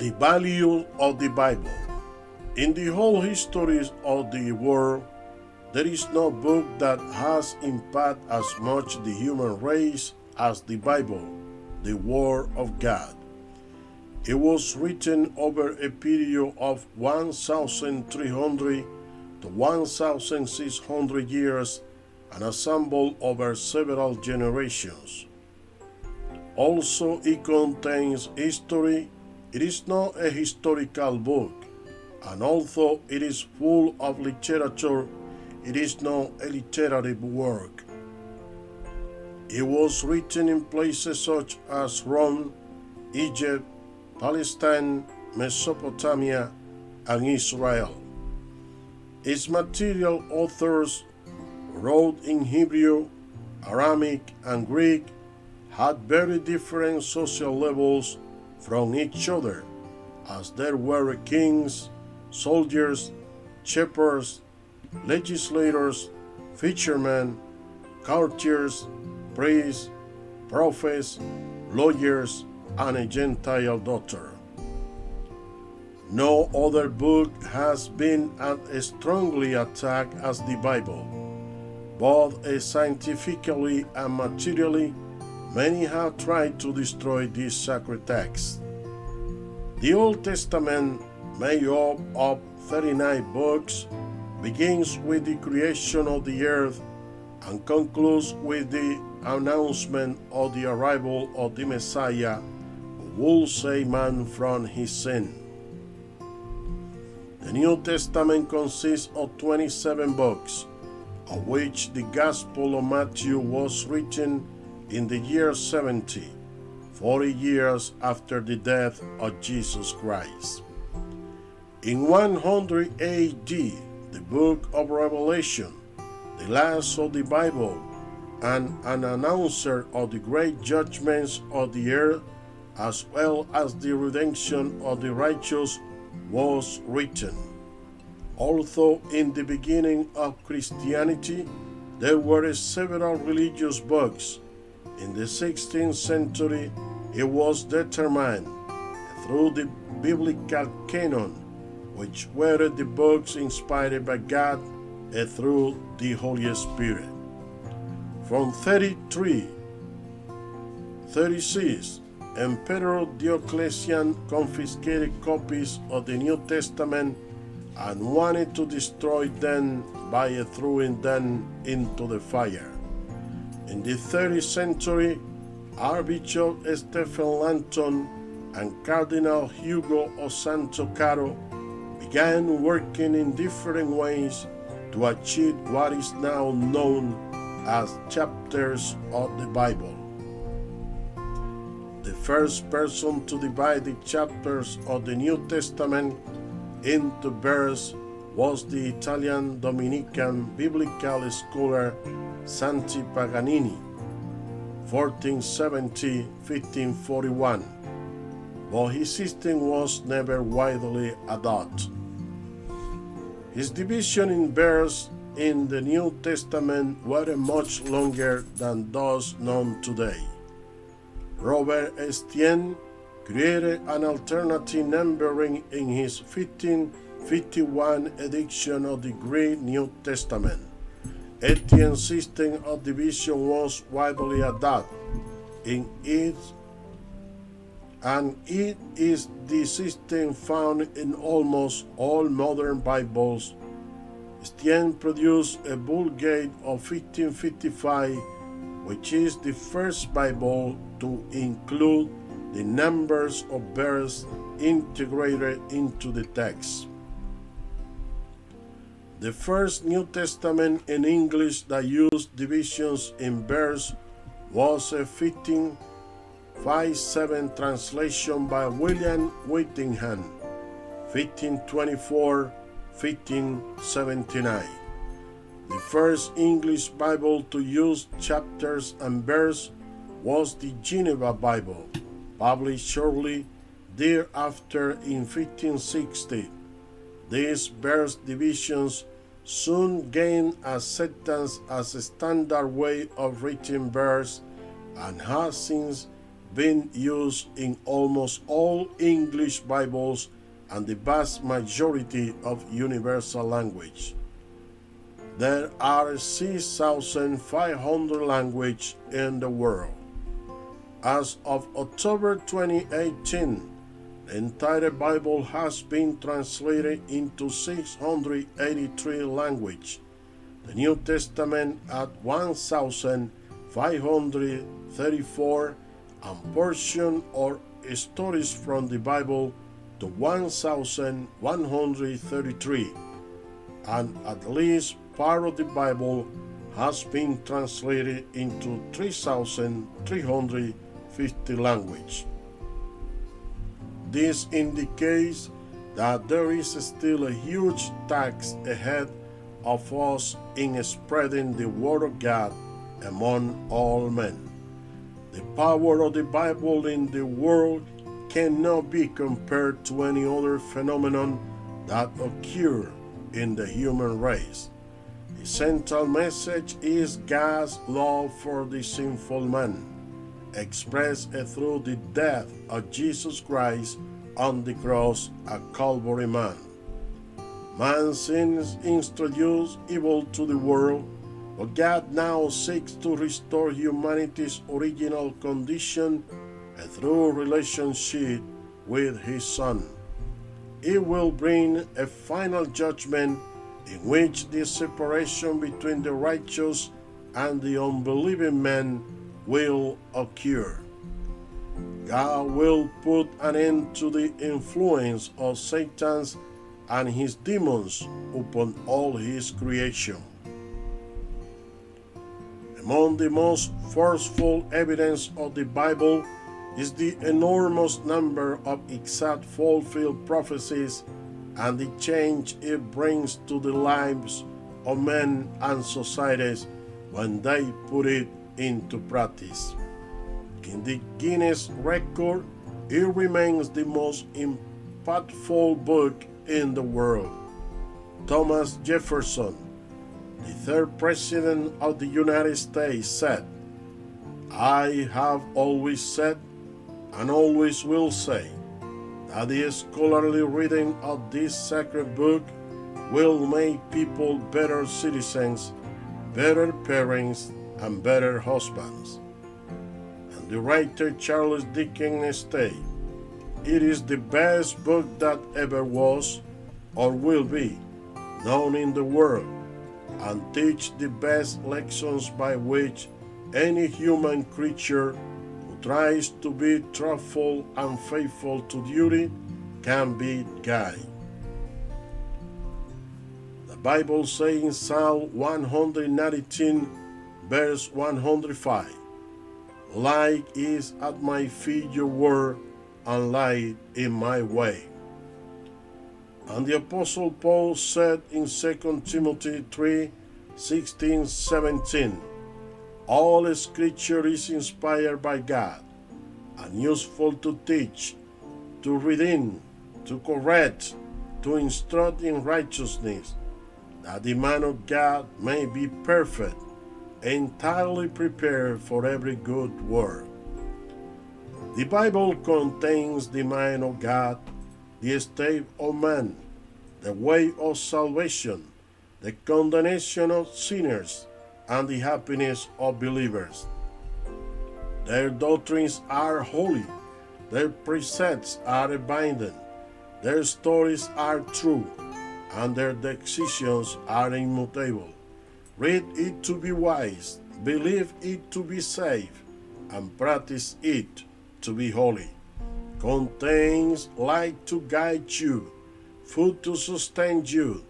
The value of the Bible. In the whole history of the world, there is no book that has impacted as much the human race as the Bible, the Word of God. It was written over a period of 1,300 to 1,600 years and assembled over several generations. Also, it contains history. It is not a historical book, and although it is full of literature, it is not a literary work. It was written in places such as Rome, Egypt, Palestine, Mesopotamia, and Israel. Its material authors wrote in Hebrew, Aramaic, and Greek had very different social levels from each other, as there were kings, soldiers, shepherds, legislators, fishermen, courtiers, priests, prophets, lawyers, and a Gentile daughter. No other book has been as strongly attacked as the Bible. Both scientifically and materially, many have tried to destroy this sacred text. The Old Testament, made up of 39 books, begins with the creation of the earth and concludes with the announcement of the arrival of the Messiah who will save man from his sin. The New Testament consists of 27 books, of which the Gospel of Matthew was written in the year 70, 40 years after the death of Jesus Christ. In 100 AD, the book of Revelation, the last of the Bible, and an announcer of the great judgments of the earth, as well as the redemption of the righteous, was written. Although in the beginning of Christianity there were several religious books, in the 16th century it was determined through the biblical canon, which were the books inspired by God and through the Holy Spirit. From 33, 36, Emperor Diocletian confiscated copies of the New Testament and wanted to destroy them by throwing them into the fire. In the 30th century, Archbishop Stephen Langton and Cardinal Hugo of Santo Caro began working in different ways to achieve what is now known as chapters of the Bible. The first person to divide the chapters of the New Testament into verse was the Italian Dominican biblical scholar Santi Paganini, 1470 1541, but his system was never widely adopted. His division in verse in the New Testament were much longer than those known today. Robert Estienne created an alternative numbering in his 1551 edition of the Greek New Testament. Estienne's system of division was widely adopted in it, and it is the system found in almost all modern Bibles. Estienne produced a Vulgate of 1555, which is the first Bible to include the numbers of verses integrated into the text. The first New Testament in English that used divisions in verse was a 1557 translation by William Whittingham, 1524 1579. The first English Bible to use chapters and verse was the Geneva Bible, published shortly thereafter in 1560. These verse divisions soon gained acceptance as a standard way of writing verse and has since been used in almost all English Bibles and the vast majority of universal language. There are 6,500 languages in the world. As of October 2018, the entire Bible has been translated into 683 languages. The New Testament at 1,534 and portion or stories from the Bible to 1,133, and at least part of the Bible has been translated into 3,350 languages. This indicates that there is still a huge task ahead of us in spreading the Word of God among all men. The power of the Bible in the world cannot be compared to any other phenomenon that occur in the human race. The central message is God's love for the sinful man, expressed through the death of Jesus Christ on the cross at Calvary Man. Man's sins introduced evil to the world but God now seeks to restore humanity's original condition through relationship with His Son. It will bring a final judgment in which the separation between the righteous and the unbelieving man will occur. God will put an end to the influence of Satan's and his demons upon all his creation. Among the most forceful evidence of the Bible is the enormous number of exact fulfilled prophecies and the change it brings to the lives of men and societies when they put it into practice. In the Guinness record, it remains the most impactful book in the world. Thomas Jefferson the third president of the United States said, I have always said and always will say that the scholarly reading of this sacred book will make people better citizens, better parents, and better husbands. And the writer Charles Dickens stated, It is the best book that ever was or will be known in the world and teach the best lessons by which any human creature who tries to be truthful and faithful to duty can be guided. The Bible says in Psalm 119, verse 105, Light is at my feet your word, and light in my way. And the Apostle Paul said in 2 Timothy 3 16 17, All scripture is inspired by God and useful to teach, to redeem, to correct, to instruct in righteousness, that the man of God may be perfect, entirely prepared for every good work. The Bible contains the mind of God the state of man, the way of salvation, the condemnation of sinners, and the happiness of believers. Their doctrines are holy, their precepts are abiding, their stories are true, and their decisions are immutable. Read it to be wise, believe it to be safe, and practice it to be holy contains light to guide you, food to sustain you,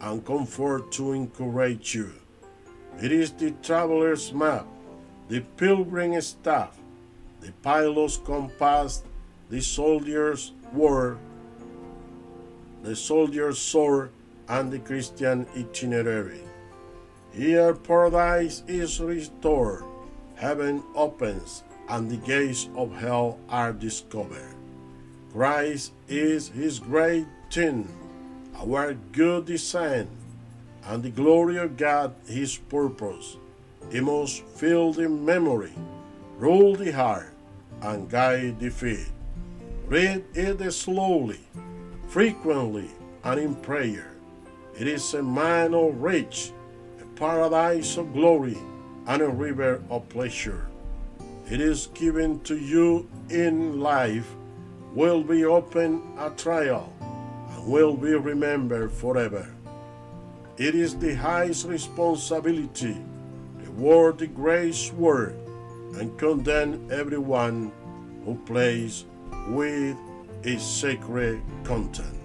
and comfort to encourage you. It is the traveler's map, the pilgrim's staff, the pilot's compass, the soldier's word, the soldier's sword, and the Christian itinerary. Here paradise is restored, heaven opens, and the gates of hell are discovered. Christ is his great tin, our good design, and the glory of God his purpose. He must fill the memory, rule the heart, and guide the feet. Read it slowly, frequently, and in prayer. It is a rich, a paradise of glory, and a river of pleasure. It is given to you in life, will be open at trial, and will be remembered forever. It is the highest responsibility the grace word and condemn everyone who plays with its sacred content.